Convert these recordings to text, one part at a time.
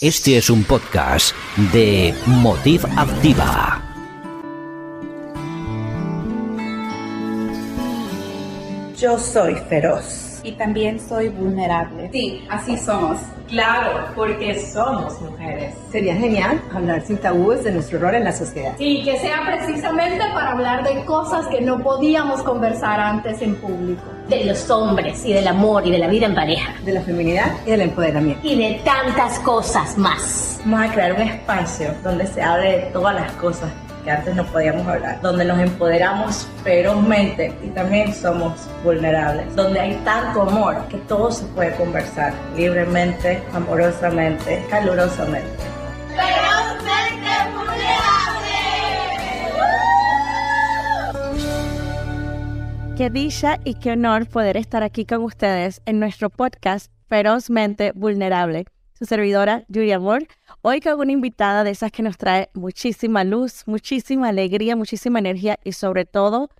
Este es un podcast de Motiv Activa. Yo soy feroz. Y también soy vulnerable. Sí, así somos. Claro, porque somos mujeres. Sería genial hablar sin tabúes de nuestro rol en la sociedad. Sí, que sea precisamente para hablar de cosas que no podíamos conversar antes en público. De los hombres y del amor y de la vida en pareja. De la feminidad y del empoderamiento. Y de tantas cosas más. Vamos a crear un espacio donde se hable de todas las cosas que antes no podíamos hablar, donde nos empoderamos ferozmente y también somos vulnerables, donde hay tanto amor que todo se puede conversar libremente, amorosamente, calurosamente. Qué dicha y qué honor poder estar aquí con ustedes en nuestro podcast Ferozmente Vulnerable su servidora Yuri Amor, hoy con una invitada de esas que nos trae muchísima luz, muchísima alegría, muchísima energía y sobre todo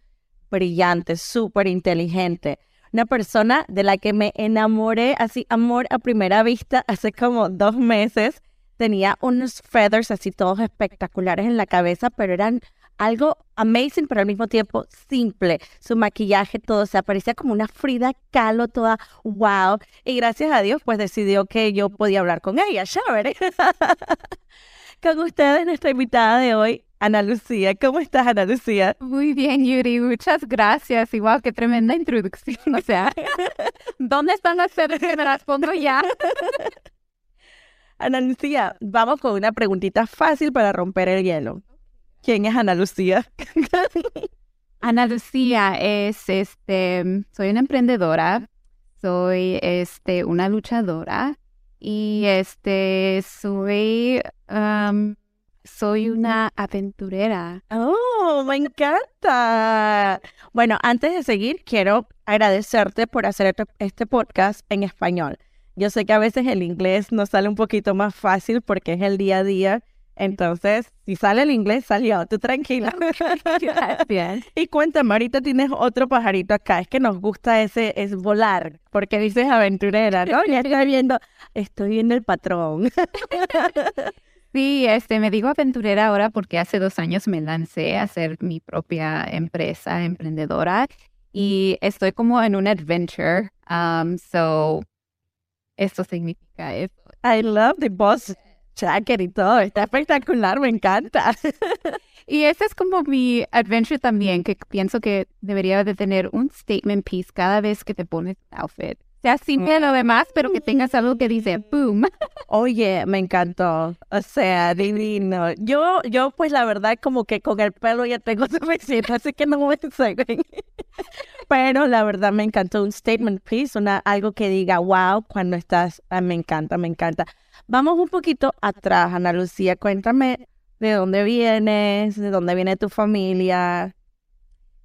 brillante, súper inteligente. Una persona de la que me enamoré así, amor a primera vista, hace como dos meses. Tenía unos feathers así todos espectaculares en la cabeza, pero eran algo amazing, pero al mismo tiempo simple. Su maquillaje, todo, se aparecía como una Frida Kahlo, toda wow. Y gracias a Dios, pues decidió que yo podía hablar con ella. Chévere. con ustedes, nuestra invitada de hoy, Ana Lucía. ¿Cómo estás, Ana Lucía? Muy bien, Yuri. Muchas gracias. Igual, qué tremenda introducción. O sea, ¿dónde están las sedes que me las pongo ya? Ana Lucía, vamos con una preguntita fácil para romper el hielo. ¿Quién es Ana Lucía? Ana Lucía es, este, soy una emprendedora, soy, este, una luchadora y, este, soy, soy una aventurera. Oh, me encanta. Bueno, antes de seguir, quiero agradecerte por hacer este podcast en español. Yo sé que a veces el inglés nos sale un poquito más fácil porque es el día a día entonces, si sale el inglés, salió. Tú tranquila. Bien. Y cuéntame, ahorita tienes otro pajarito acá. Es que nos gusta ese, es volar, porque dices aventurera, ¿no? Ya estoy viendo, estoy viendo el patrón. Sí, este, me digo aventurera ahora porque hace dos años me lancé a hacer mi propia empresa emprendedora y estoy como en un adventure. Um, so, esto significa eso. I love the boss jacket y todo. Está espectacular, me encanta. y ese es como mi adventure también, que pienso que debería de tener un statement piece cada vez que te pones outfit. Sea simple lo demás, pero que tengas algo que dice boom. Oye, me encantó. O sea, divino. Yo, yo pues la verdad como que con el pelo ya tengo suficiente, así que no me sé. Pero la verdad me encantó un statement piece, una, algo que diga wow cuando estás, ah, me encanta, me encanta. Vamos un poquito atrás, Ana Lucía. Cuéntame de dónde vienes, de dónde viene tu familia.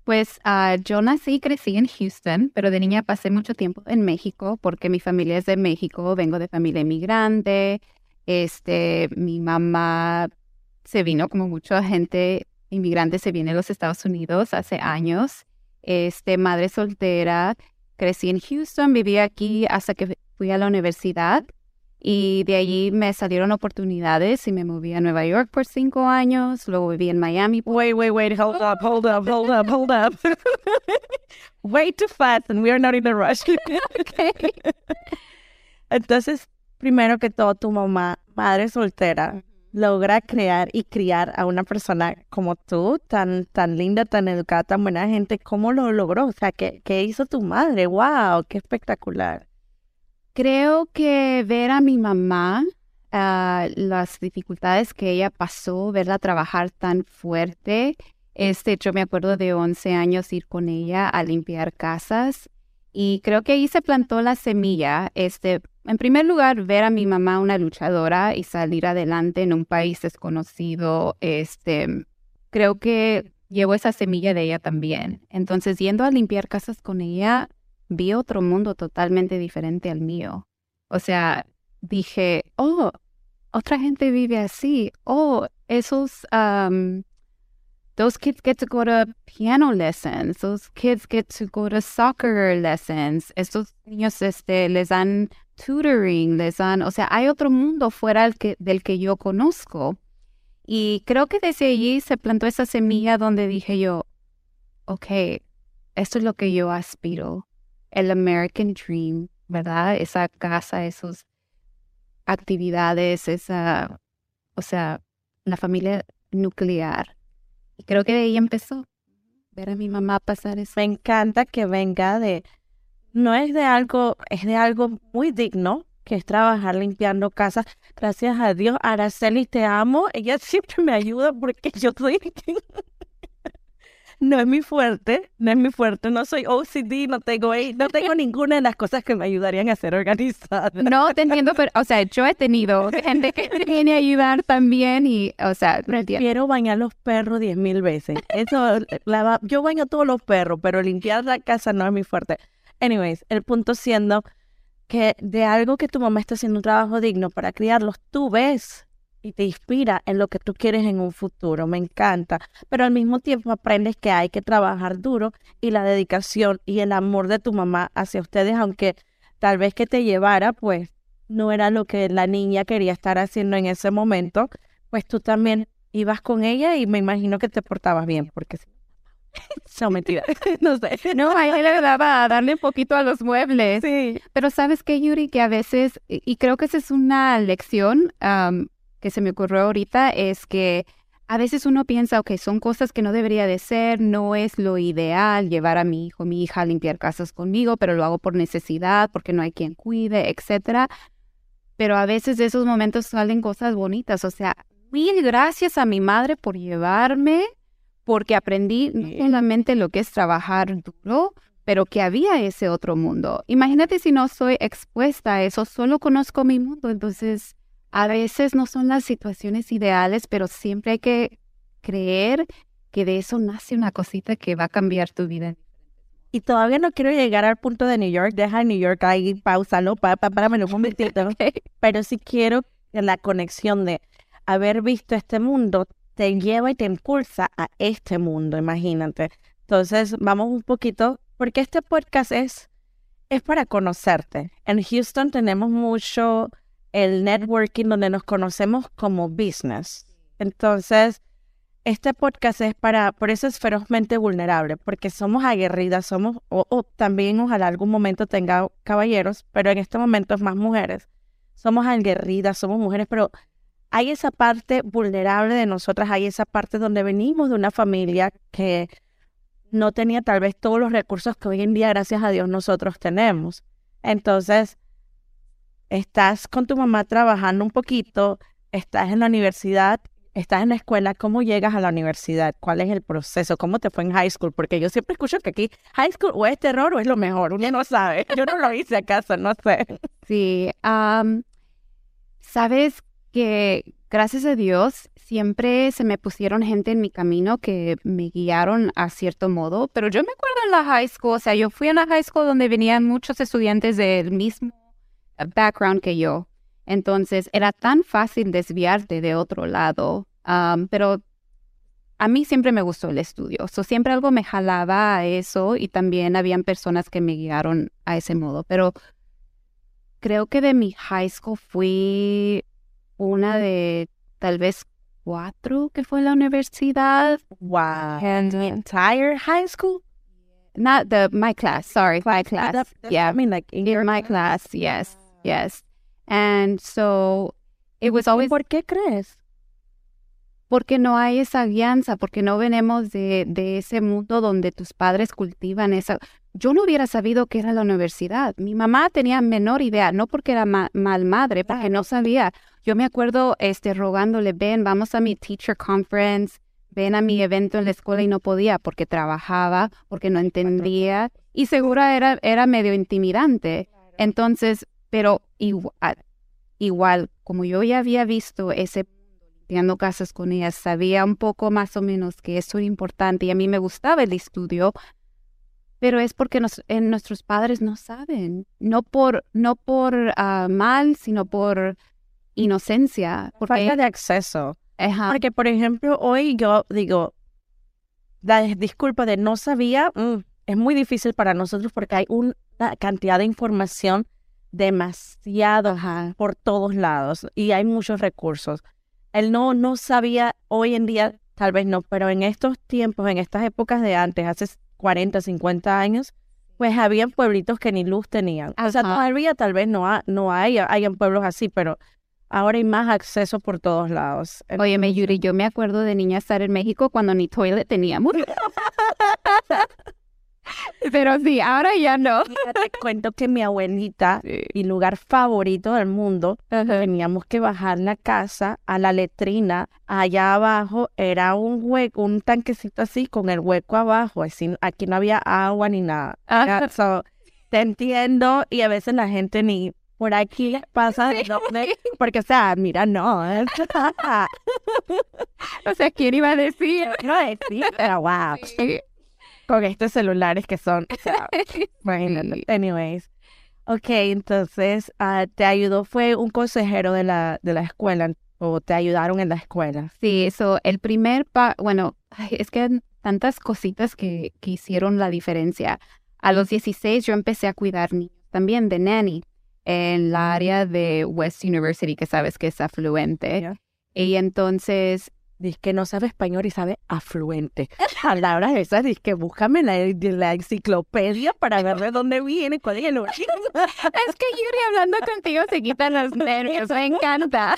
Pues uh, yo nací y crecí en Houston, pero de niña pasé mucho tiempo en México porque mi familia es de México, vengo de familia inmigrante. Este, mi mamá se vino como mucha gente inmigrante se viene a los Estados Unidos hace años. Este, madre soltera, crecí en Houston, viví aquí hasta que fui a la universidad y de allí me salieron oportunidades y me moví a Nueva York por cinco años. Luego viví en Miami. Wait, wait, wait. Hold up, hold up, hold up, hold up. Way too fast and we are not in a rush. okay. Entonces, primero que todo, tu mamá, madre soltera, logra crear y criar a una persona como tú, tan, tan linda, tan educada, tan buena gente. ¿Cómo lo logró? O sea, ¿qué, qué hizo tu madre? ¡Wow! ¡Qué espectacular! Creo que ver a mi mamá, uh, las dificultades que ella pasó, verla trabajar tan fuerte. Este, yo me acuerdo de 11 años ir con ella a limpiar casas y creo que ahí se plantó la semilla. Este, en primer lugar, ver a mi mamá una luchadora y salir adelante en un país desconocido, este, creo que llevo esa semilla de ella también. Entonces, yendo a limpiar casas con ella, vi otro mundo totalmente diferente al mío. O sea, dije, oh, otra gente vive así. Oh, esos, those kids get to go to piano lessons, those kids get to go to soccer lessons, estos niños este, les dan tutoring, les dan, o sea, hay otro mundo fuera del que, del que yo conozco. Y creo que desde allí se plantó esa semilla donde dije yo, ok, esto es lo que yo aspiro, el American Dream, ¿verdad? Esa casa, esas actividades, esa, o sea, la familia nuclear. Y creo que de ahí empezó, ver a mi mamá pasar eso. Me encanta que venga de, no es de algo, es de algo muy digno, que es trabajar limpiando casas. Gracias a Dios, Araceli, te amo. Ella siempre me ayuda porque yo soy no es mi fuerte, no es mi fuerte, no soy OCD, no tengo, no tengo ninguna de las cosas que me ayudarían a ser organizada. No, te entiendo, pero, o sea, yo he tenido gente que viene a ayudar también y, o sea, Prefiero bañar los perros diez mil veces. Eso, yo baño todos los perros, pero limpiar la casa no es mi fuerte. Anyways, el punto siendo que de algo que tu mamá está haciendo un trabajo digno para criarlos, tú ves y te inspira en lo que tú quieres en un futuro. Me encanta. Pero al mismo tiempo aprendes que hay que trabajar duro y la dedicación y el amor de tu mamá hacia ustedes, aunque tal vez que te llevara, pues no era lo que la niña quería estar haciendo en ese momento, pues tú también ibas con ella y me imagino que te portabas bien, porque no, mentira. no sé. No, a ella le daba a darle un poquito a los muebles. Sí. Pero sabes qué, Yuri, que a veces, y creo que esa es una lección que se me ocurrió ahorita es que a veces uno piensa, ok, son cosas que no debería de ser, no es lo ideal llevar a mi hijo, mi hija a limpiar casas conmigo, pero lo hago por necesidad, porque no hay quien cuide, etcétera. Pero a veces de esos momentos salen cosas bonitas, o sea, mil gracias a mi madre por llevarme, porque aprendí no solamente lo que es trabajar duro, pero que había ese otro mundo. Imagínate si no soy expuesta a eso, solo conozco mi mundo, entonces a veces no son las situaciones ideales, pero siempre hay que creer que de eso nace una cosita que va a cambiar tu vida. Y todavía no quiero llegar al punto de New York, deja New York ahí, pausalo, para, para, para, un momentito. Pero sí quiero que la conexión de haber visto este mundo te lleva y te impulsa a este mundo, imagínate. Entonces, vamos un poquito, porque este podcast es, es para conocerte. En Houston tenemos mucho el networking donde nos conocemos como business. Entonces, este podcast es para, por eso es ferozmente vulnerable, porque somos aguerridas, somos, o, también ojalá algún momento tenga caballeros, pero en este momento es más mujeres. Somos aguerridas, somos mujeres, pero hay esa parte vulnerable de nosotras, hay esa parte donde venimos de una familia que no tenía tal vez todos los recursos que hoy en día, gracias a Dios, nosotros tenemos. Entonces, estás con tu mamá trabajando un poquito, estás en la universidad, estás en la escuela, ¿cómo llegas a la universidad? ¿Cuál es el proceso? ¿Cómo te fue en high school? Porque yo siempre escucho que aquí high school o es terror o es lo mejor, uno no sabe. Yo no lo hice acaso, no sé. Sí, sabes que gracias a Dios siempre se me pusieron gente en mi camino que me guiaron a cierto modo, pero yo me acuerdo en la high school, o sea, yo fui a una high school donde venían muchos estudiantes del mismo background que yo. Entonces era tan fácil desviarte de otro lado, um, pero a mí siempre me gustó el estudio, so, siempre algo me jalaba a eso y también habían personas que me guiaron a ese modo, pero creo que de mi high school fui una de tal vez cuatro que fue la universidad. Wow. And the entire high school? Not the my class, sorry, my class. yeah, I mean like in, in my class, yes. Yes. And so it was always. ¿Por qué crees? Porque no hay esa alianza, porque no venimos de, de ese mundo donde tus padres cultivan esa. Yo no hubiera sabido que era la universidad. Mi mamá tenía menor idea, no porque era mal madre, porque no sabía. Yo me acuerdo este, rogándole, ven, vamos a mi teacher conference, ven a mi evento en la escuela y no podía porque trabajaba, porque no entendía y segura era, era medio intimidante. Entonces, pero igual, igual, como yo ya había visto ese limpiando casas con ellas, sabía un poco más o menos que eso era importante y a mí me gustaba el estudio, pero es porque nos, en nuestros padres no saben, no por, no por ah, mal, sino por inocencia. Por falta de acceso. Porque, por ejemplo, hoy yo digo, la disculpa de no sabía, mm, es muy difícil para nosotros porque hay una cantidad de información demasiado por todos lados y hay muchos recursos. Él no, no sabía, hoy en día tal vez no, pero en estos tiempos, en estas épocas de antes, hace 40, 50 años, pues habían pueblitos que ni luz tenían. O sea, todavía tal vez no, no hay, hay pueblos así, pero ahora hay más acceso por todos lados. Oye, me Yuri, yo me acuerdo de niña estar en México cuando ni toilet teníamos. Pero sí, ahora ya no. Te cuento que mi abuelita, mi lugar favorito del mundo, teníamos que bajar la casa a la letrina. Allá abajo era un hueco, un tanquecito así con el hueco abajo. Así, aquí no había agua ni nada. te entiendo y a veces la gente ni por aquí pasa de porque o sea, mira, no. o sea, ¿quién iba a decir? No decir, pero wow con estos celulares que son, Anyways. Ok, entonces, uh, ¿te ayudó? ¿Fue un consejero de la, de la escuela o te ayudaron en la escuela? Sí, eso, el primer, pa bueno, es que tantas cositas que, que hicieron la diferencia. A los 16 yo empecé a cuidar niños también de nanny en la área de West University, que sabes que es afluente. Y entonces Dice que no sabe español y sabe afluente. Palabras esas, dice que búscame la, la enciclopedia para ver de dónde viene, cuál es el origen. es que Yuri hablando contigo se quitan los nervios, me encanta.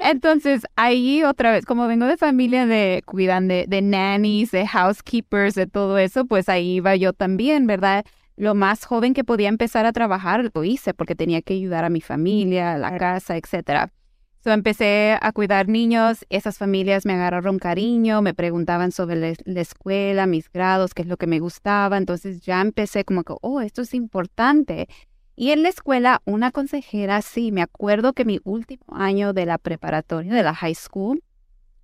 Entonces, ahí otra vez, como vengo de familia de cuidan de, de nannies, de housekeepers, de todo eso, pues ahí iba yo también, ¿verdad? Lo más joven que podía empezar a trabajar, lo hice porque tenía que ayudar a mi familia, a la casa, etc. So, empecé a cuidar niños, esas familias me agarraron cariño, me preguntaban sobre la escuela, mis grados, qué es lo que me gustaba, entonces ya empecé como que, oh, esto es importante. Y en la escuela, una consejera, sí, me acuerdo que mi último año de la preparatoria, de la high school,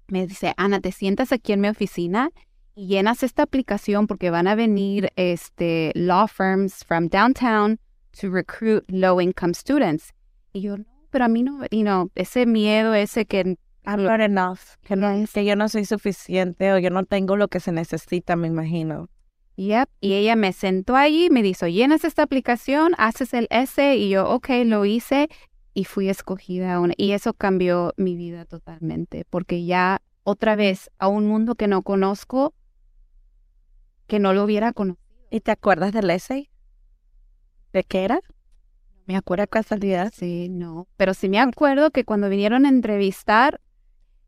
me dice, Ana, te sientas aquí en mi oficina llenas esta aplicación porque van a venir este, law firms from downtown to recruit low income students. Y yo, no, pero a mí no, y no, ese miedo, ese que I'm not enough, que, no, que yo no soy suficiente o yo no tengo lo que se necesita, me imagino. Yep. Y ella me sentó allí, me dijo, llenas esta aplicación, haces el S y yo, ok, lo hice y fui escogida. Una, y eso cambió mi vida totalmente, porque ya otra vez a un mundo que no conozco, que no lo hubiera conocido. ¿Y te acuerdas del essay? ¿De qué era? Me acuerdo casualidad, sí, no. Pero sí me acuerdo que cuando vinieron a entrevistar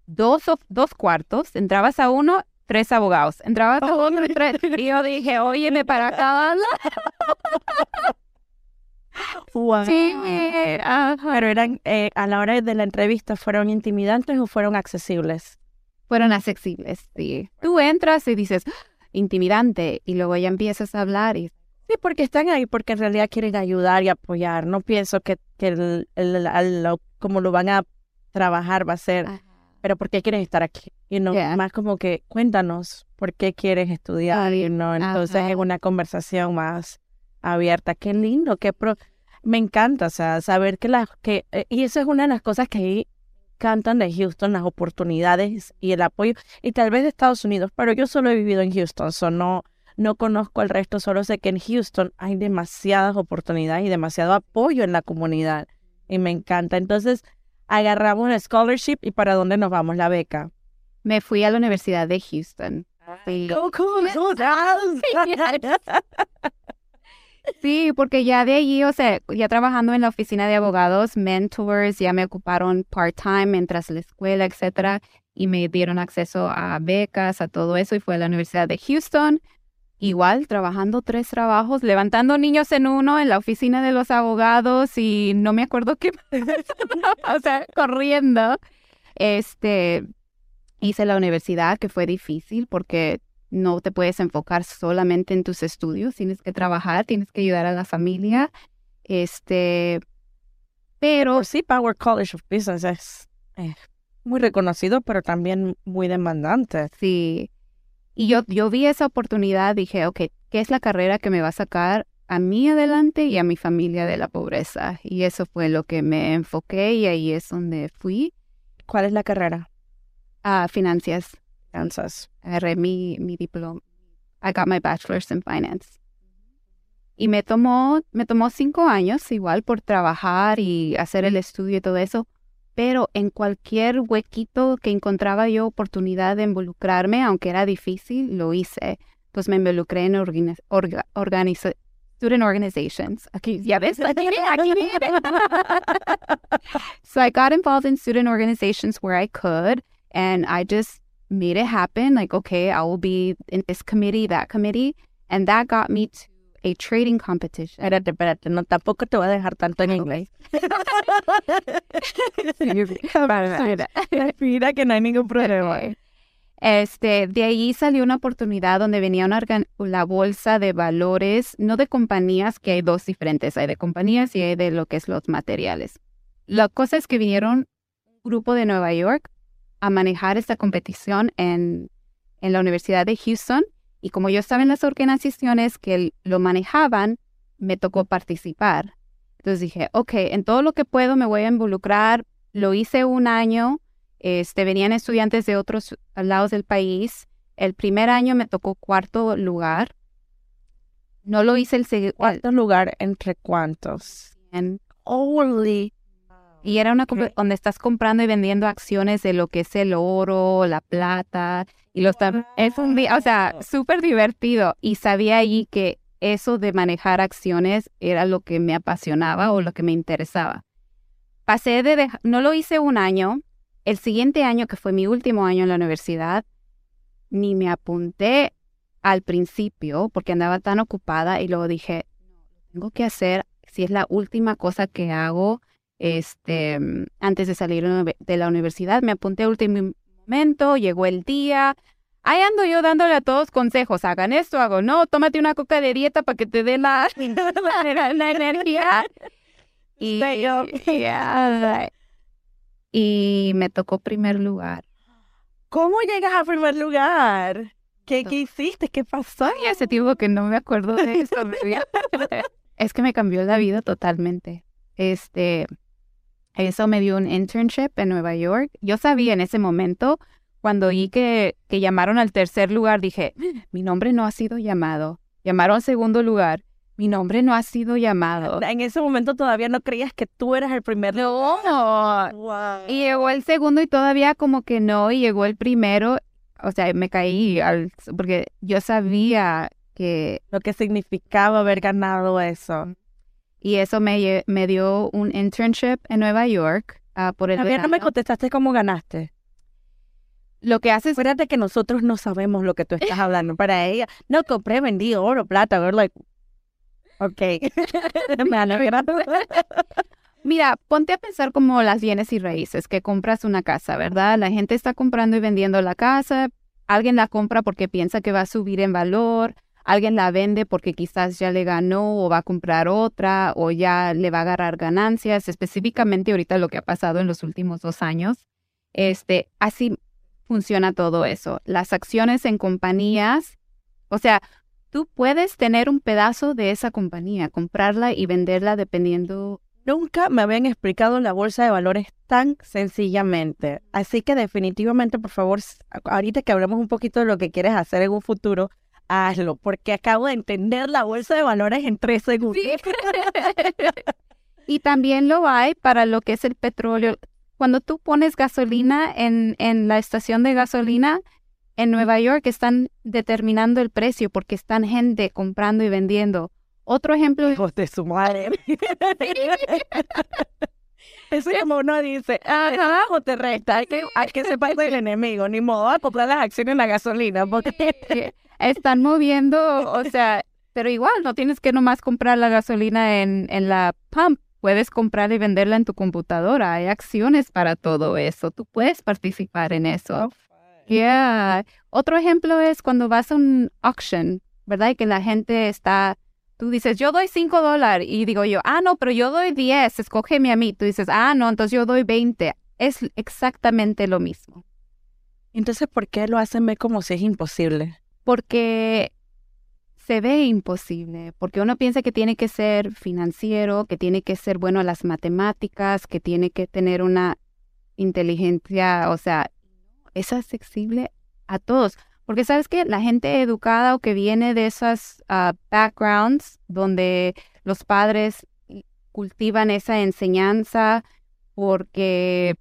dos, dos cuartos, entrabas a uno, tres abogados. Entrabas a uno, tres. Y yo dije, óyeme para acá. Sí, pero eran, eh, a la hora de la entrevista, ¿fueron intimidantes o fueron accesibles? Fueron accesibles, sí. Tú entras y dices, intimidante y luego ya empiezas a hablar y... Sí, porque están ahí, porque en realidad quieren ayudar y apoyar. No pienso que, que el, como lo van a trabajar va a ser, pero ¿por qué quieres estar aquí? Y no, más como que cuéntanos por qué quieres estudiar. y no entonces es una conversación más abierta. Qué lindo, qué pro... Me encanta, o sea, saber que las... Que, eh, y eso es una de las cosas que cantan de Houston las oportunidades y el apoyo, y tal vez de Estados Unidos, pero yo solo he vivido en Houston, so no, no conozco el resto, solo sé que en Houston hay demasiadas oportunidades y demasiado apoyo en la comunidad, y me encanta. Entonces, agarramos el scholarship y para dónde nos vamos, la beca. Me fui a la Universidad de Houston. Sí, porque ya de allí, o sea, ya trabajando en la oficina de abogados, mentors ya me ocuparon part-time mientras la escuela, etcétera, y me dieron acceso a becas, a todo eso, y fue a la Universidad de Houston. Igual, trabajando tres trabajos, levantando niños en uno, en la oficina de los abogados, y no me acuerdo qué, o sea, corriendo. Este, hice la universidad, que fue difícil porque no te puedes enfocar solamente en tus estudios, tienes que trabajar, tienes que ayudar a la familia. Este, pero sí, Power College of Business es muy reconocido, pero también muy demandante. Sí. Y yo, yo vi esa oportunidad, dije, ok, ¿qué es la carrera que me va a sacar a mí adelante y a mi familia de la pobreza? Y eso fue lo que me enfoqué y ahí es donde fui. ¿Cuál es la carrera? Ah, finanzas. Finanzas. Agarré mi, mi diploma. I got my bachelor's in finance. Y me tomó, me tomó cinco años igual por trabajar y hacer el estudio y todo eso, pero en cualquier huequito que encontraba yo oportunidad de involucrarme, aunque era difícil, lo hice. Pues me involucré en organi orga organiza student organizations. Aquí, ya ves, aquí so I got involved in student organizations where I could, and I just made it happen. Like, okay, I will be in this committee, that committee, and that got me to a trading competition. Espérate, espérate, no, tampoco te voy a dejar tanto en inglés. Mira que no hay ningún problema. Este, de ahí salió una oportunidad donde venía una la bolsa de valores, no de compañías, que hay dos diferentes, hay de compañías y hay de lo que es los materiales. La cosa es que vinieron un grupo de Nueva York a manejar esta competición en, en la Universidad de Houston y como yo estaba en las organizaciones que lo manejaban, me tocó participar. Entonces dije, ok, en todo lo que puedo me voy a involucrar. Lo hice un año. Este, venían estudiantes de otros lados del país. El primer año me tocó cuarto lugar. No lo hice el segundo. ¿Cuarto lugar entre cuántos? En, Holy. Y era una donde estás comprando y vendiendo acciones de lo que es el oro, la plata, y los es un día, o sea, súper divertido. Y sabía allí que eso de manejar acciones era lo que me apasionaba o lo que me interesaba. Pasé de, no lo hice un año. El siguiente año, que fue mi último año en la universidad, ni me apunté al principio porque andaba tan ocupada y luego dije, tengo que hacer, si es la última cosa que hago, este, antes de salir de la universidad, me apunté al último momento, llegó el día. Ahí ando yo dándole a todos consejos, hagan esto, hago no, tómate una coca de dieta para que te dé la, la, energía. Y, y me tocó primer lugar. ¿Cómo llegas a primer lugar? ¿Qué, ¿Qué hiciste? ¿Qué pasó? Y hace tiempo que no me acuerdo de eso. es que me cambió la vida totalmente. Este, eso me dio un internship en Nueva York. Yo sabía en ese momento, cuando oí que, que llamaron al tercer lugar, dije, mi nombre no ha sido llamado. Llamaron al segundo lugar. Mi nombre no ha sido llamado. En ese momento todavía no creías que tú eras el primer. No. Wow. Y llegó el segundo y todavía como que no. Y llegó el primero. O sea, me caí al, porque yo sabía que... Lo que significaba haber ganado eso. Y eso me, me dio un internship en Nueva York uh, por el Todavía no me contestaste cómo ganaste. Lo que haces... Acuérdate que nosotros no sabemos lo que tú estás hablando. Para ella, no compré, vendí oro, plata. We're like, ok. Mira, ponte a pensar como las bienes y raíces, que compras una casa, ¿verdad? La gente está comprando y vendiendo la casa, alguien la compra porque piensa que va a subir en valor, alguien la vende porque quizás ya le ganó o va a comprar otra o ya le va a agarrar ganancias, específicamente ahorita lo que ha pasado en los últimos dos años. Este, así funciona todo eso. Las acciones en compañías, o sea, tú puedes tener un pedazo de esa compañía, comprarla y venderla dependiendo. Nunca me habían explicado la bolsa de valores tan sencillamente. Así que definitivamente, por favor, ahorita que hablemos un poquito de lo que quieres hacer en un futuro, hazlo, porque acabo de entender la bolsa de valores en tres segundos. y también lo hay para lo que es el petróleo. Cuando tú pones gasolina en, en la estación de gasolina, en Nueva York están determinando el precio porque están gente comprando y vendiendo. Otro ejemplo. Hijos de su madre. Eso como uno dice, abajo te resta, hay que, hay que sepa el enemigo, ni modo a comprar las acciones en la gasolina, porque están moviendo, o sea, pero igual no tienes que nomás comprar la gasolina en, en la pump, puedes comprar y venderla en tu computadora, hay acciones para todo eso, tú puedes participar en eso. Yeah. Otro ejemplo es cuando vas a un auction, ¿verdad? Y que la gente está Tú dices, yo doy 5 dólares y digo yo, ah, no, pero yo doy 10, escógeme a mí. Tú dices, ah, no, entonces yo doy 20. Es exactamente lo mismo. Entonces, ¿por qué lo hacen ver como si es imposible? Porque se ve imposible, porque uno piensa que tiene que ser financiero, que tiene que ser bueno a las matemáticas, que tiene que tener una inteligencia, o sea, es accesible a todos. Porque sabes que la gente educada o que viene de esas ah, backgrounds donde los padres cultivan esa enseñanza porque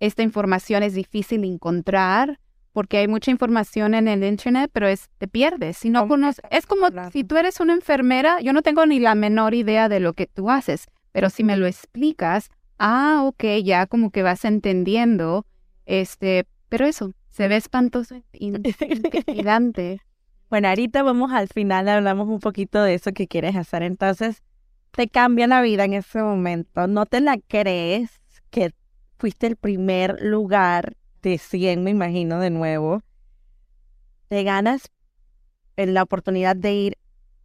esta información es difícil encontrar, porque hay mucha información en el internet, pero es te pierdes. Si no conoces, es como si tú eres una enfermera, yo no tengo ni la menor idea de lo que tú haces, pero si me lo explicas, ah, ok, ya como que vas entendiendo, este, pero eso, se ve espantoso y intimidante. Bueno, ahorita vamos al final, hablamos un poquito de eso que quieres hacer. Entonces, te cambia la vida en ese momento. No te la crees que fuiste el primer lugar de 100, me imagino, de nuevo. Te ganas la oportunidad de ir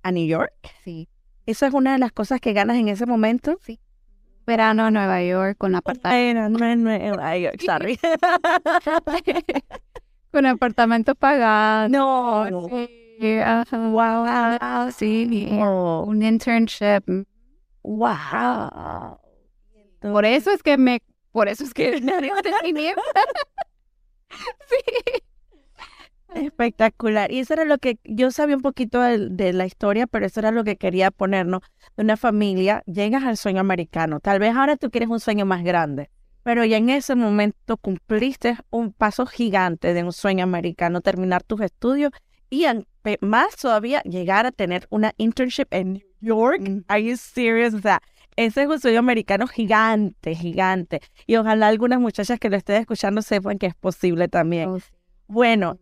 a New York. Sí. Eso es una de las cosas que ganas en ese momento. Sí. Verano en Nueva York con apartamento. Verano en Nueva York, sorry. con apartamento pagado. No, no. Ajá, wow, wow, sí, Oh, un internship. wow. Por eso es que me, por eso es que. sí. Espectacular. Y eso era lo que yo sabía un poquito de, de la historia, pero eso era lo que quería ponernos. De una familia, llegas al sueño americano. Tal vez ahora tú quieres un sueño más grande, pero ya en ese momento cumpliste un paso gigante de un sueño americano, terminar tus estudios y más todavía llegar a tener una internship en New York. Are you serious? O sea, ese es un sueño americano gigante, gigante. Y ojalá algunas muchachas que lo estén escuchando sepan que es posible también. Oh, sí. Bueno,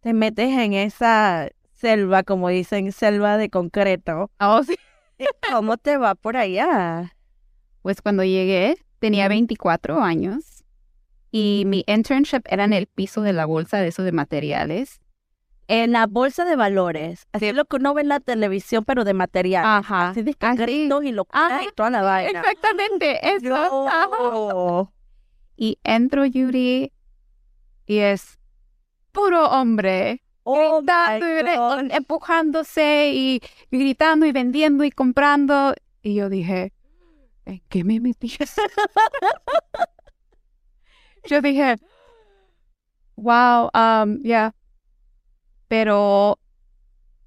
te metes en esa selva, como dicen, selva de concreto. Oh, sí. ¿Y ¿Cómo te va por allá? Pues cuando llegué tenía 24 años y mi internship era en el piso de la bolsa de eso de materiales. En la bolsa de valores. Así es lo que uno ve en la televisión, pero de material. Ajá. Así de así. concretos y locuras Ajá, y toda la vaina. Exactamente, eso. No. Y entro Yuri y es puro hombre. Oh, gritando empujándose y gritando y vendiendo y comprando. Y yo dije, ¿en qué me metí? yo dije, wow, um, ya. Pero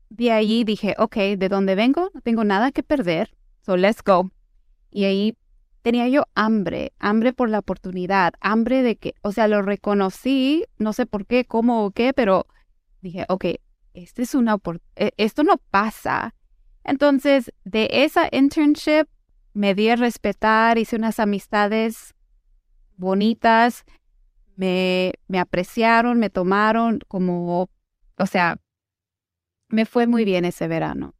de ahí dije, ok, de dónde vengo, no tengo nada que perder, so let's go. Y ahí tenía yo hambre, hambre por la oportunidad, hambre de que, o sea, lo reconocí, no sé por qué, cómo o qué, pero dije, ok, este es una e- esto no pasa. Entonces, de esa internship me di a respetar, hice unas amistades bonitas, me, me apreciaron, me tomaron como, o sea, me fue muy bien ese verano.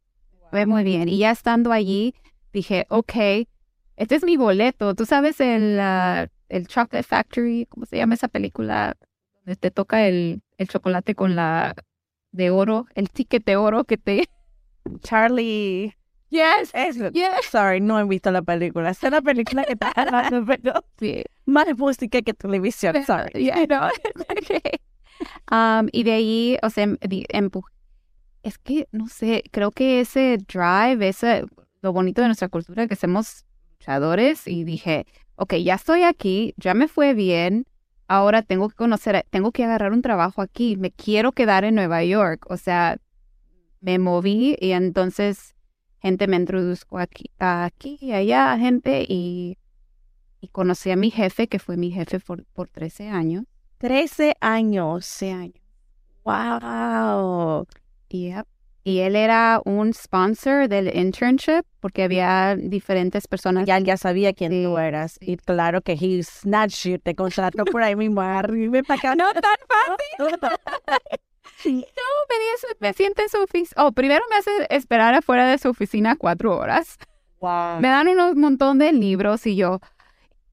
Fue muy bien. Y ya estando allí, dije, ok, este es mi boleto. Tú sabes el, ah, el Chocolate Factory, ¿cómo se llama esa película? Donde te toca el, el chocolate con la de oro, el ticket de oro que te... Charlie. Yes, Eso. yes. Sorry, no he visto la película. Es una película que está hablando, pero Sí. más música que televisión. Sorry. Yeah. Okay. Um, y de ahí, o sea, em- di- empu- es que, no sé, creo que ese drive, ese, lo bonito de nuestra cultura, que somos luchadores, y dije, ok, ya estoy aquí, ya me fue bien, ahora tengo que conocer, a- tengo que agarrar un trabajo aquí, me quiero quedar en Nueva York, o sea, me moví y entonces gente me introdujo aquí, aquí y allá, gente, y, y conocí a mi jefe, que fue mi jefe por, por 13 años. 13 años. 13 años. Wow. Yep. Y él era un sponsor del internship porque había diferentes personas. Ya, ya sabía quién Sí, tú eras. Y claro que he snatched you, te contrató por ahí mismo. Arriba para acá. No tan fácil. No, me, me siente en su oficina. Oh, primero me hace esperar afuera de su oficina cuatro horas. Wow. Me dan un montón de libros y yo.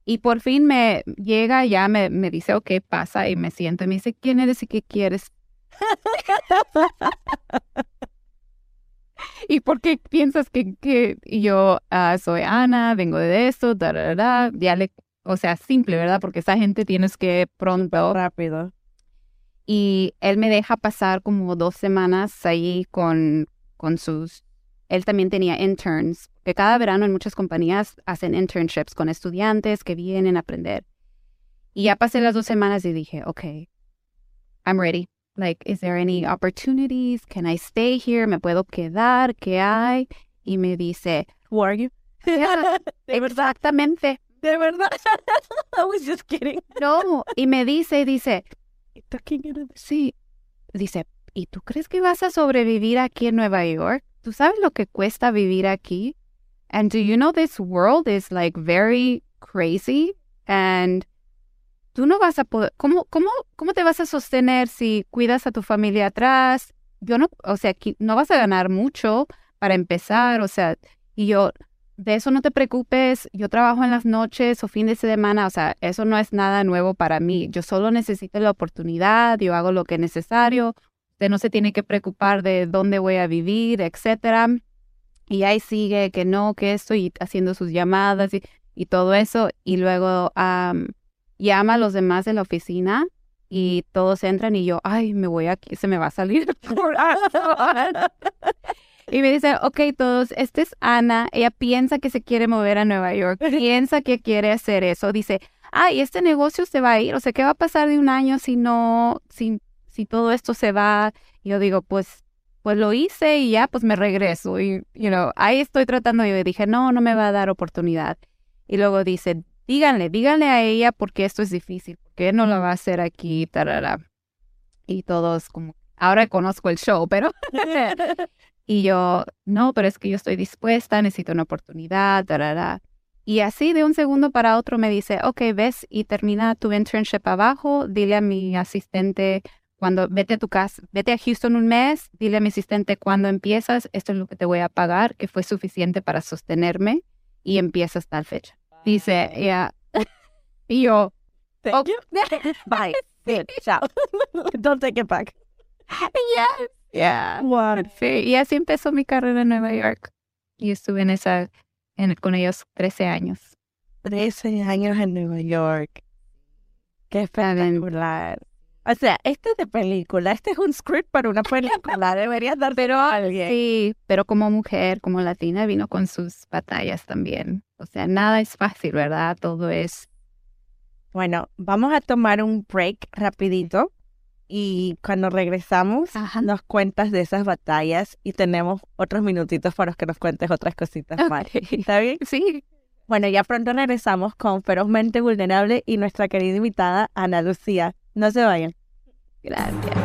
Y por fin me llega, ya me, me dice, ok, pasa. Y me siento y me dice, ¿quién eres y qué quieres? ¿Y por qué piensas que, que yo ah, soy Ana, vengo de esto, da, da, da, ya le, o sea, simple, ¿verdad? Porque esa gente tienes que pronto. Rápido. Y él me deja pasar como dos semanas ahí con, con sus, él también tenía interns, que cada verano en muchas compañías hacen internships con estudiantes que vienen a aprender. Y ya pasé las dos semanas y dije, okay, I'm ready. Like, is there any opportunities? Can I stay here? ¿Me puedo quedar? ¿Qué hay? Y me dice, Who are you? "Yeah, exactamente. De verdad. I was just kidding. No, y me dice, dice, sí, dice, ¿y tú crees que vas a sobrevivir aquí en Nueva York? ¿Tú sabes lo que cuesta vivir aquí? And do you know this world is like very crazy? And tú no vas a poder, ¿cómo, cómo, cómo te vas a sostener si cuidas a tu familia atrás? Yo no, o sea, no vas a ganar mucho para empezar, o sea, y yo, de eso no te preocupes, yo trabajo en las noches o fin de semana, o sea, eso no es nada nuevo para mí, yo solo necesito la oportunidad, yo hago lo que es necesario, usted no se tiene que preocupar de dónde voy a vivir, etcétera. Y ahí sigue que no, que esto, y haciendo sus llamadas y, y todo eso, y luego am, llama a los demás de la oficina y todos entran y yo, ay, me voy aquí, se me va a salir. Y me dice, ok, todos, esta es Ana, ella piensa que se quiere mover a Nueva York, piensa que quiere hacer eso, dice, ah, y este negocio se va a ir, o sea, ¿qué va a pasar de un año si no, si, si todo esto se va? Yo digo, pues, pues lo hice y ya, pues me regreso, y, you know, ahí estoy tratando, y yo dije, no, no me va a dar oportunidad. Y luego dice, díganle, díganle a ella porque esto es difícil, porque no lo va a hacer aquí, tarara. Y todos como, ahora conozco el show, pero... y yo, no, pero es que yo estoy dispuesta, necesito una oportunidad, tarara. Y así de un segundo para otro me dice, ok, ves y termina tu internship abajo, dile a mi asistente cuando vete a tu casa, vete a Houston un mes, dile a mi asistente cuando empiezas, esto es lo que te voy a pagar, que fue suficiente para sostenerme y empiezas tal fecha. Dice, ya. Y yo, Thank "Oh, you. Bye. Good. Chao. Don't take it back. yes, yeah. Wow. Sí, y así empezó mi carrera en Nueva York. Y estuve en esa, en, con ellos 13 años. 13 años en Nueva York. Qué espectacular. O sea, este es de película. Este es un script para una película. Deberías dárselo a alguien. Sí, pero como mujer, como latina, vino con sus batallas también. O sea, nada es fácil, ¿verdad? Todo es... Bueno, vamos a tomar un break rapidito. Y cuando regresamos, Ajá. nos cuentas de esas batallas y tenemos otros minutitos para que nos cuentes otras cositas más. Ok. ¿Está bien? Sí. Bueno, ya pronto regresamos con Ferozmente Vulnerable y nuestra querida invitada Ana Lucía. No se vayan. Gracias.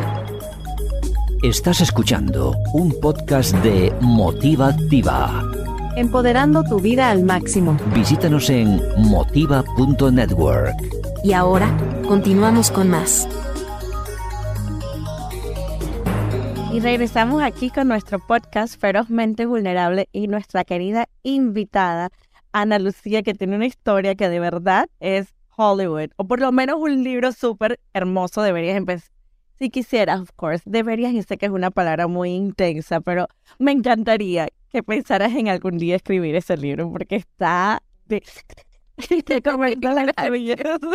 Estás escuchando un podcast de Motiva Activa. Empoderando tu vida al máximo. Visítanos en motiva.network. Y ahora, continuamos con más. Y regresamos aquí con nuestro podcast Ferozmente Vulnerable y nuestra querida invitada Ana Lucía, que tiene una historia que de verdad es Hollywood, o por lo menos un libro súper hermoso. Deberías empezar, si quisieras, of course, deberías, y sé que es una palabra muy intensa, pero me encantaría que pensaras en algún día escribir ese libro, porque está de... Comento las.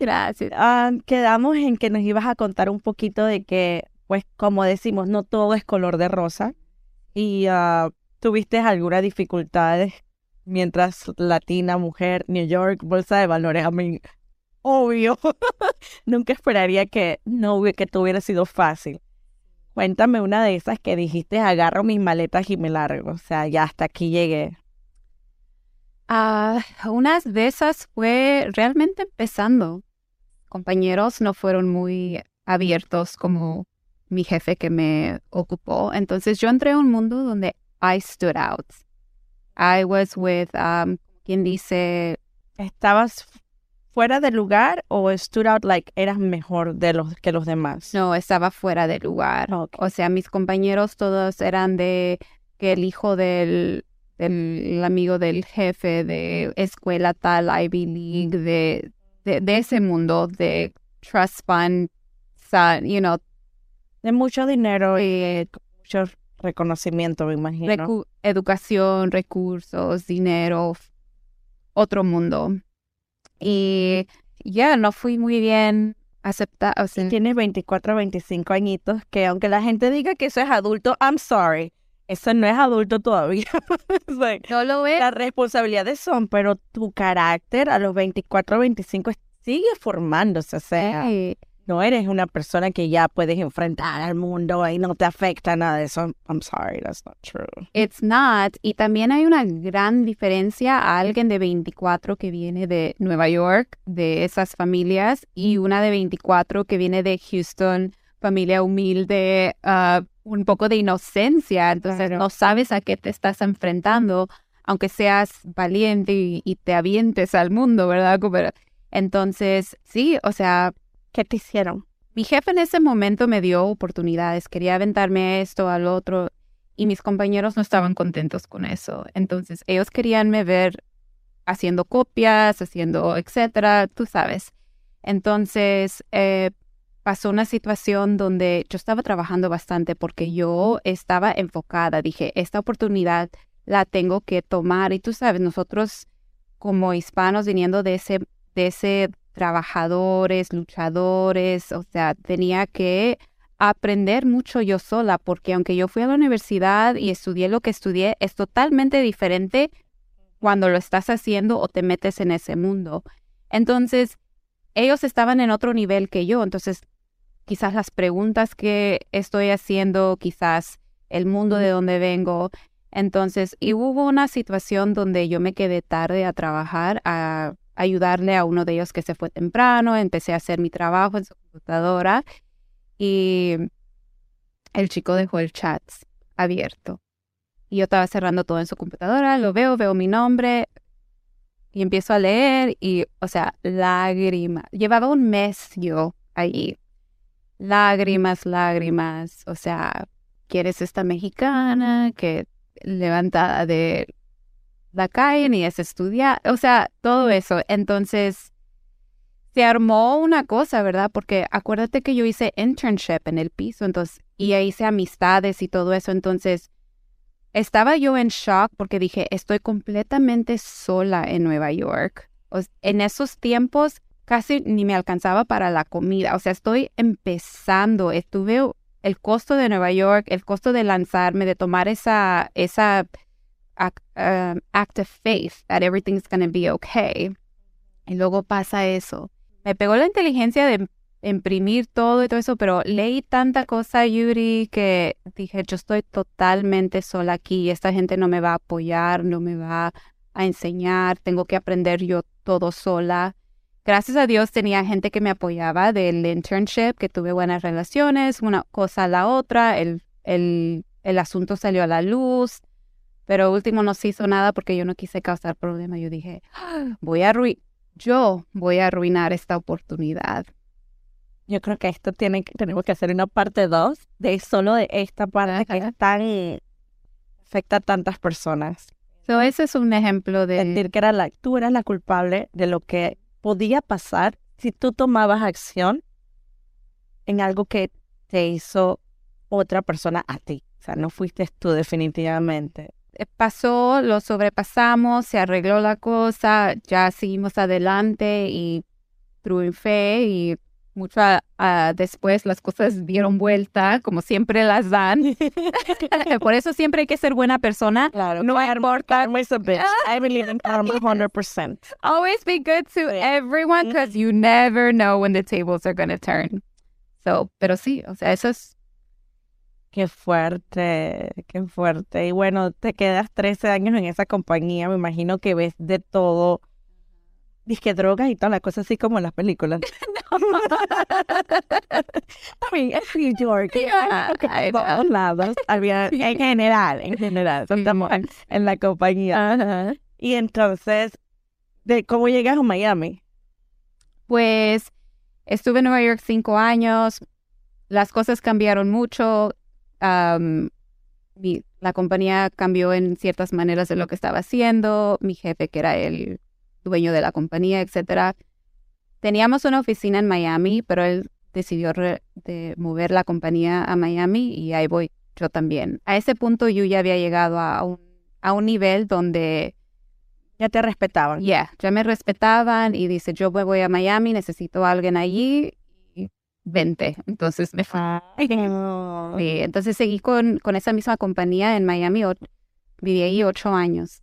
Gracias. Ah, quedamos en que nos ibas a contar un poquito de que, pues, como decimos, no todo es color de rosa. Y ah, tuviste algunas dificultades mientras latina, mujer, New York, bolsa de valores. A mí, obvio. Nunca esperaría que no que hubiera sido fácil. Cuéntame una de esas que dijiste, agarro mis maletas y me largo. O sea, ya hasta aquí llegué. Ah, unas de esas fue realmente empezando. Compañeros no fueron muy abiertos como mi jefe que me ocupó. Entonces yo entré a un mundo donde I stood out. I was with, um, quien dice, ¿Estabas fuera de lugar o stood out like eras mejor de los que los demás? no, estaba fuera de lugar. O sea, mis compañeros todos eran de que el hijo del, del amigo del jefe de escuela tal, Ivy League, de, de, de ese mundo, de trust fund, you know, De mucho dinero y eh, mucho reconocimiento, me imagino. recu- educación, recursos, dinero, otro mundo. Y ya no fui muy bien aceptada. O sea, Tienes 24, 25 añitos, que aunque la gente diga que eso es adulto, I'm sorry, eso no es adulto todavía. Like, no lo es. las responsabilidades son, pero tu carácter a los 24, 25 es sigue formándose, o sea, no eres una persona que ya puedes enfrentar al mundo y no te afecta nada de eso. I'm sorry, that's not true. It's not. Y también hay una gran diferencia a alguien de 24 que viene de Nueva York, de esas familias, y una de 24 que viene de Houston, familia humilde, uh, un poco de inocencia. Entonces no sabes a qué te estás enfrentando, aunque seas valiente y, y te avientes al mundo, ¿verdad? Entonces, sí, o sea, ¿Qué te hicieron? Mi jefe en ese momento me dio oportunidades, quería aventarme esto al otro y mis compañeros no estaban contentos con eso. Entonces ellos querían me ver haciendo copias, haciendo etcétera, tú sabes. Entonces eh, pasó una situación donde yo estaba trabajando bastante porque yo estaba enfocada. Dije, esta oportunidad la tengo que tomar y tú sabes, nosotros como hispanos viniendo de ese, de ese trabajadores, luchadores, o sea, tenía que aprender mucho yo sola, porque aunque yo fui a la universidad y estudié lo que estudié, es totalmente diferente cuando lo estás haciendo o te metes en ese mundo. Entonces, ellos estaban en otro nivel que yo, entonces quizás las preguntas que estoy haciendo, quizás el mundo de donde vengo. Entonces, y hubo una situación donde yo me quedé tarde a trabajar, a ayudarle a uno de ellos que se fue temprano, empecé a hacer mi trabajo en su computadora y el chico dejó el chat abierto. Y yo estaba cerrando todo en su computadora, lo veo, veo mi nombre y empiezo a leer y, o sea, lágrimas. Llevaba un mes yo allí. Lágrimas, lágrimas. O sea, ¿quieres esta mexicana que levantada de la calle ni es estudiar, o sea, todo eso. Entonces, se armó una cosa, ¿verdad? Porque acuérdate que yo hice internship en el piso, entonces, y hice amistades y todo eso, entonces, estaba yo en shock porque dije, estoy completamente sola en Nueva York. en esos tiempos casi ni me alcanzaba para la comida, o sea, estoy empezando, estuve el costo de Nueva York, el costo de lanzarme, de tomar esa, esa Um, act, of faith that everything's going to be okay. Y luego pasa eso. Me pegó la inteligencia de imprimir todo y todo eso, pero leí tanta cosa, Yuri, que dije, yo estoy totalmente sola aquí. Esta gente no me va a apoyar, no me va a enseñar, tengo que aprender yo todo sola. Gracias a Dios tenía gente que me apoyaba del internship, que tuve buenas relaciones, una cosa a la otra, el, el, el asunto salió a la luz. Pero último no se hizo nada porque yo no quise causar problema. Yo dije, ah, voy a yo voy a arruinar esta oportunidad. Yo creo que esto tiene tenemos que hacer una parte dos de solo de esta parte que tan afecta a tantas personas. So, ese es un ejemplo de sentir que era la, tú eras la culpable de lo que podía pasar si tú tomabas acción en algo que te hizo otra persona a ti. O sea, no fuiste tú definitivamente. Eh, pasó, lo sobrepasamos, se arregló la cosa, ya seguimos adelante y triunfé y mucho después las cosas dieron vuelta, como siempre las dan. Por eso siempre hay que ser buena persona. Claro. No importa. Always a bitch. I believe in karma 100%. Always be good to everyone because you never know when the tables are going to turn. So, pero sí, o sea, eso es Qué fuerte, qué fuerte. Y bueno, te quedas 13 años en esa compañía, me imagino que ves de todo. Disque drogas y todas las cosas así como en las películas. I mean, es New York. todos lados. Había, en general, en general. Estamos en, la compañía. Y entonces, ¿de cómo llegas a Miami? Pues estuve en Nueva York cinco años. Las cosas cambiaron mucho la compañía cambió en ciertas maneras de lo que estaba haciendo, mi jefe, que era el dueño de la compañía, etcétera. Teníamos una oficina en Miami, pero él decidió de mover la compañía a Miami y ahí voy yo también. A ese punto yo ya había llegado a un, a un nivel donde... Ya te respetaban. Ya, ya me respetaban y dice, yo voy a Miami, necesito a alguien allí 20. Entonces me fue. Sí, entonces seguí con, con esa misma compañía en Miami. viví ahí ocho años.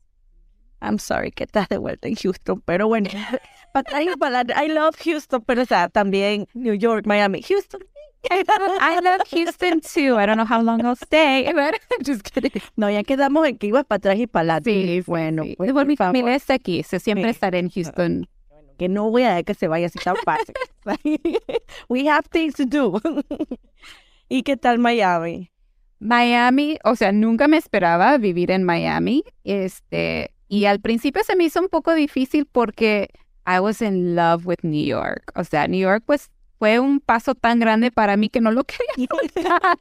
I'm sorry que estás de vuelta en Houston, pero bueno. I love Houston, pero o sea, también New York, Miami, Houston. I love Houston too. I don't know how long I'll stay. Just kidding. No, ya quedamos en que ibas para atrás y para adelante. Sí, bueno, sí. pues, mi familia está aquí, so siempre Sí. estaré en Houston. Que no voy a dejar que se vaya así tan fácil. We have things to do. ¿Y qué tal Miami? Miami, o sea, nunca me esperaba vivir en Miami. Este, y al principio se me hizo un poco difícil porque I was in love with New York. O sea, New York pues fue un paso tan grande para mí que no lo quería soltar.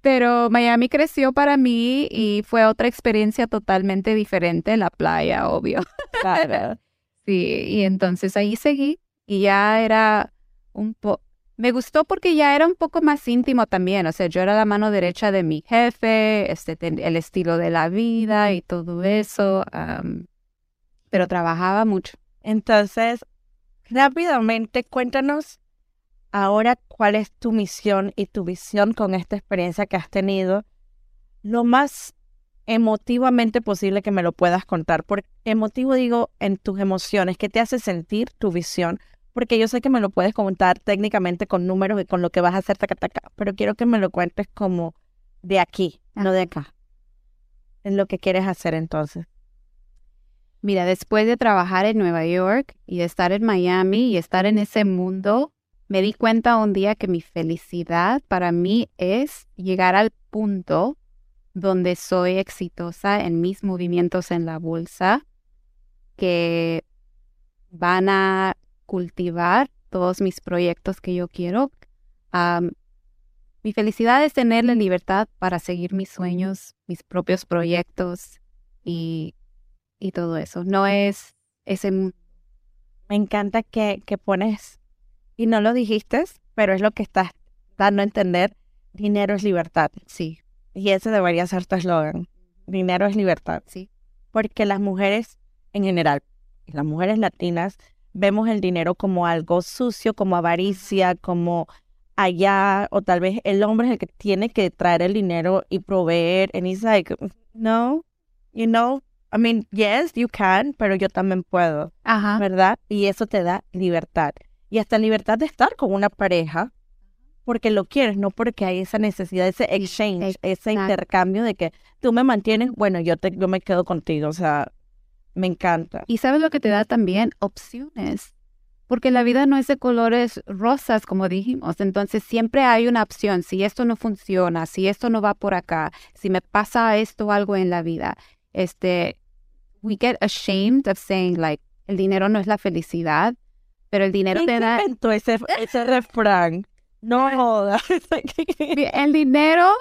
Pero Miami creció para mí y fue otra experiencia totalmente diferente, la playa, obvio. Claro. Sí, y entonces ahí seguí y ya era un poco, me gustó porque ya era un poco más íntimo también, o sea, yo era la mano derecha de mi jefe, este, el estilo de la vida y todo eso, am, pero trabajaba mucho. Entonces, rápidamente cuéntanos ahora cuál es tu misión y tu visión con esta experiencia que has tenido, lo más emotivamente posible que me lo puedas contar. Por emotivo digo en tus emociones, ¿qué te hace sentir tu visión? Porque yo sé que me lo puedes contar técnicamente con números y con lo que vas a hacer, taca, taca, pero quiero que me lo cuentes como de aquí, no de acá. En lo que quieres hacer entonces. Mira, después de trabajar en Nueva York y de estar en Miami y estar en ese mundo, me di cuenta un día que mi felicidad para mí es llegar al punto donde soy exitosa en mis movimientos en la bolsa, que van a cultivar todos mis proyectos que yo quiero. Am, mi felicidad es tener la libertad para seguir mis sueños, mis propios proyectos y, y todo eso. No es ese. Me encanta que, que pones, y no lo dijiste, pero es lo que estás dando a entender, dinero es libertad. Sí, Y ese debería ser tu eslogan. Dinero es libertad. sí. Porque las mujeres en general, las mujeres latinas, vemos el dinero como algo sucio, como avaricia, como allá, o tal vez el hombre es el que tiene que traer el dinero y proveer. And it's like, no, you know, I mean, yes, you can, pero yo también puedo. Ajá. ¿verdad? Y eso te da libertad. Y hasta libertad de estar con una pareja porque lo quieres, no porque hay esa necesidad, ese exchange, ese intercambio de que tú me mantienes, bueno, yo te, yo me quedo contigo, o sea, me encanta. Y sabes lo que te da también opciones, porque la vida no es de colores rosas, como dijimos. Entonces siempre hay una opción. Si esto no funciona, si esto no va por acá, si me pasa esto algo en la vida, este, we get ashamed of saying like, el dinero no es la felicidad, pero el dinero ¿Quién te da, inventó ese, ese refrán? No jodas. el dinero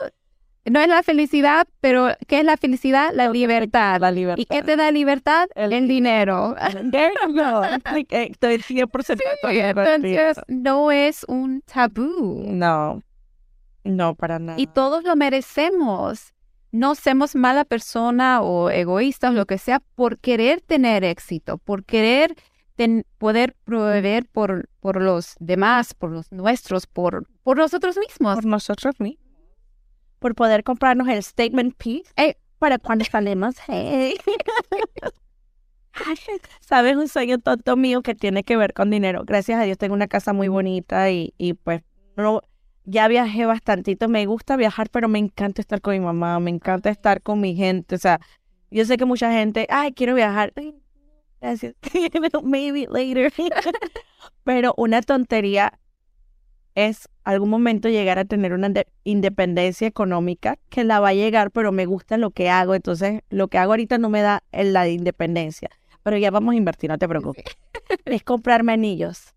no es la felicidad, pero ¿qué es la felicidad? La libertad. La libertad. ¿Y qué te da libertad? El- El, dinero. Eh, Estoy 100% de acuerdo contigo. Entonces, no es un tabú. No, no, para nada. Y todos lo merecemos. No seamos mala persona o egoístas, lo que sea, por querer tener éxito, por querer ten- poder proveer por, por los demás, por los nuestros, por, por nosotros mismos. por nosotros mismos. Por poder comprarnos el statement piece Ey. para cuando salimos. Hey. ¿Sabes? Un sueño tonto mío que tiene que ver con dinero. Gracias a Dios tengo una casa muy bonita y, y pues no, ya viajé bastantito. Me gusta viajar, pero me encanta estar con mi mamá, me encanta estar con mi gente. O sea, yo sé que mucha gente, ay, quiero viajar. Ay, Gracias. Maybe later. pero una tontería es algún momento llegar a tener una inde- independencia económica que la va a llegar, pero me gusta lo que hago. Entonces, lo que hago ahorita no me da la independencia. Pero ya vamos a invertir, no te preocupes. Es comprarme anillos.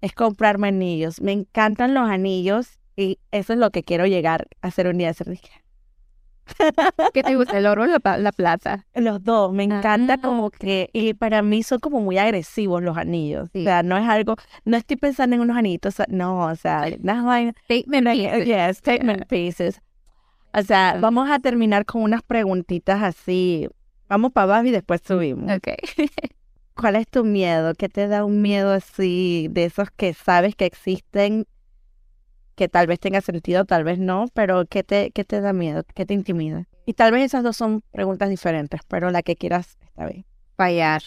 Es comprarme anillos. Me encantan los anillos y eso es lo que quiero llegar a hacer un día. Ser rica. ¿Qué te gusta, el oro o la, plata? Los dos, me encanta Ah, como que, y para mí son como muy agresivos los anillos. Sí. O sea, no es algo, no estoy pensando en unos anillitos, o sea, no, o sea, no Statement pieces. yeah, statement pieces. O sea, vamos a terminar con unas preguntitas así. Vamos para abajo y después subimos. Ok. ¿Cuál es tu miedo? ¿Qué te da un miedo así de esos que sabes que existen, que tal vez tenga sentido, tal vez no, pero ¿qué te, qué te da miedo? ¿Qué te intimida? Y tal vez esas dos son preguntas diferentes, pero la que quieras está bien. Fallar.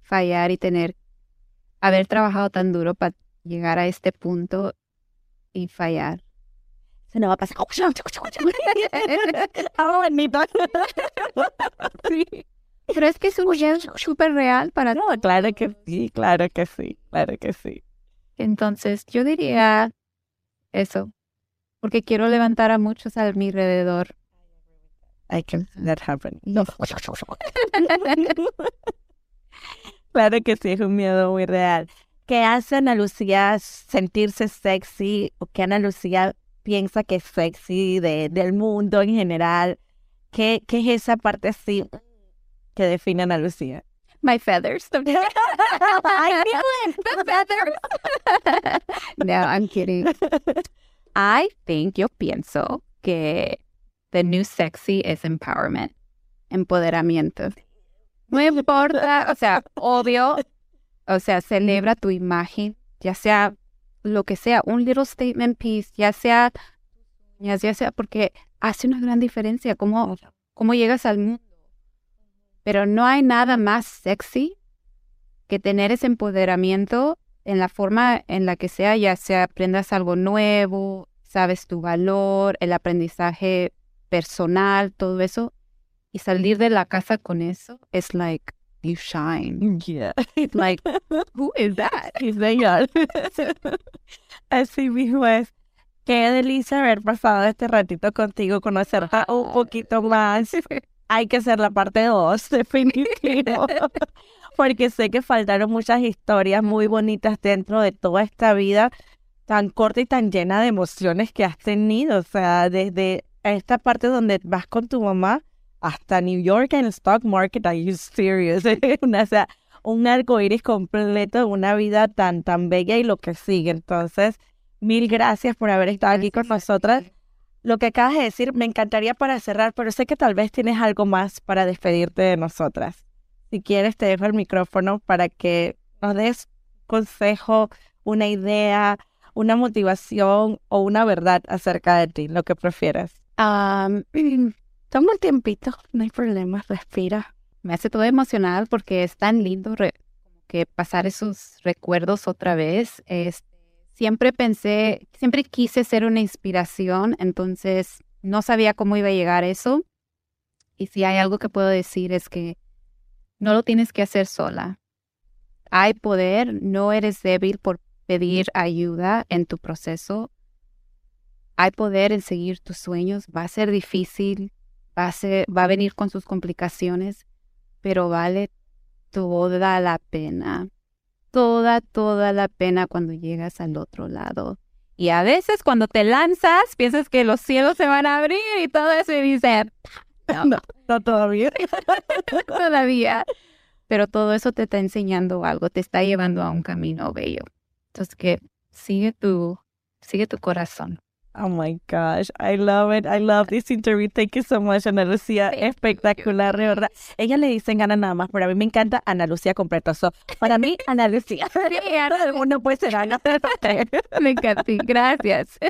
fallar y tener, haber trabajado tan duro para llegar a este punto y fallar. Se nos va a pasar. Ah, bonito. Sí. Pero es que es un miedo súper real para No, claro que sí, claro que sí, claro que sí. Entonces, yo diría eso, porque quiero levantar a muchos a mi alrededor. I can that happen. No. claro que sí, es un miedo muy real. ¿Qué hace Ana Lucía sentirse sexy o qué Ana Lucía piensa que es sexy de, del mundo en general? ¿Qué, ¿Qué es esa parte así que define a Ana Lucía? My feathers. I knew it. The feathers. no, I'm kidding. I think, yo pienso que the new sexy es empowerment, empoderamiento. No importa, o sea, obvio, o sea, celebra tu imagen, ya sea lo que sea, un little statement piece, ya sea, ya sea, porque hace una gran diferencia cómo, cómo llegas al mundo. Pero no hay nada más sexy que tener ese empoderamiento en la forma en la que sea, ya sea aprendas algo nuevo, sabes tu valor, el aprendizaje personal, todo eso, y salir de la casa con eso es like you shine. Yeah. Like, who is that? Sí, señor. Así mismo es. Qué delicia haber pasado este ratito contigo, conocerte un poquito más. Hay que ser la parte 2, definitivo. Porque sé que faltaron muchas historias muy bonitas dentro de toda esta vida tan corta y tan llena de emociones que has tenido. O sea, desde esta parte donde vas con tu mamá hasta New York en el stock market, are you serious? Una, o sea, un arco iris completo de una vida tan, tan bella y lo que sigue. Entonces, mil gracias por haber estado aquí con nosotras. Lo que acabas de decir me encantaría para cerrar, pero sé que tal vez tienes algo más para despedirte de nosotras. Si quieres, te dejo el micrófono para que nos des consejo, una idea, una motivación o una verdad acerca de ti, lo que prefieras. Um, toma un tiempito, no hay problema, respira. Me hace todo emocional porque es tan lindo que pasar esos recuerdos otra vez. Es, siempre pensé, siempre quise ser una inspiración, entonces no sabía cómo iba a llegar eso. Y si hay algo que puedo decir es que no lo tienes que hacer sola. Hay poder, no eres débil por pedir ayuda en tu proceso. Hay poder en seguir tus sueños. Va a ser difícil, va a, ser, va a venir con sus complicaciones, pero vale toda la pena. Toda, toda la pena cuando llegas al otro lado. Y a veces cuando te lanzas, piensas que los cielos se van a abrir y todo eso y dices, no, No, no todavía. todavía. Pero todo eso te está enseñando algo, te está llevando a un camino bello. Entonces que sigue tu, sigue tu corazón. Oh my gosh, I love it. I love this interview. Thank you so much, Ana Lucía. Espectacular, de verdad. Ella le dicen Ana nada más, pero a mí me encanta Ana Lucía completo. So, para mí, Ana Lucía. Mundo puede ser Ana. Me encanta, gracias.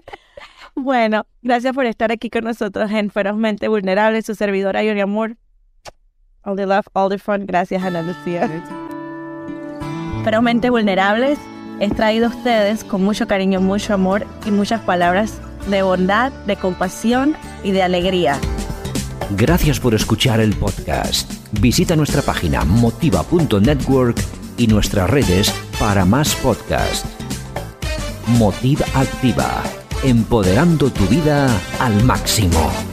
Bueno, gracias por estar aquí con nosotros en Ferozmente Vulnerable, su servidora Yuri Amor. All the love, all the fun. Gracias, Ana Lucía. Ferozmente Vulnerables es traído a ustedes con mucho cariño, mucho amor y muchas palabras de bondad, de compasión y de alegría. Gracias por escuchar el podcast. Visita nuestra página motiva.network y nuestras redes para más podcasts. Motiv Activa, empoderando tu vida al máximo.